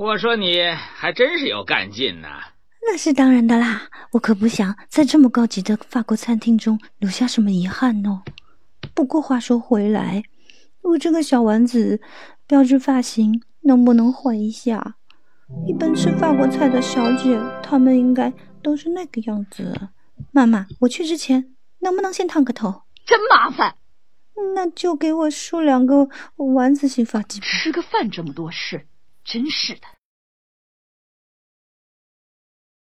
我说你还真是有干劲呢。那是当然的啦，我可不想在这么高级的法国餐厅中留下什么遗憾哦。不过话说回来，我这个小丸子标志发型能不能换一下？一般吃法国菜的小姐，她们应该都是那个样子。妈妈，我去之前能不能先烫个头？真麻烦。那就给我梳两个丸子型发髻吧。吃个饭这么多事，真是的。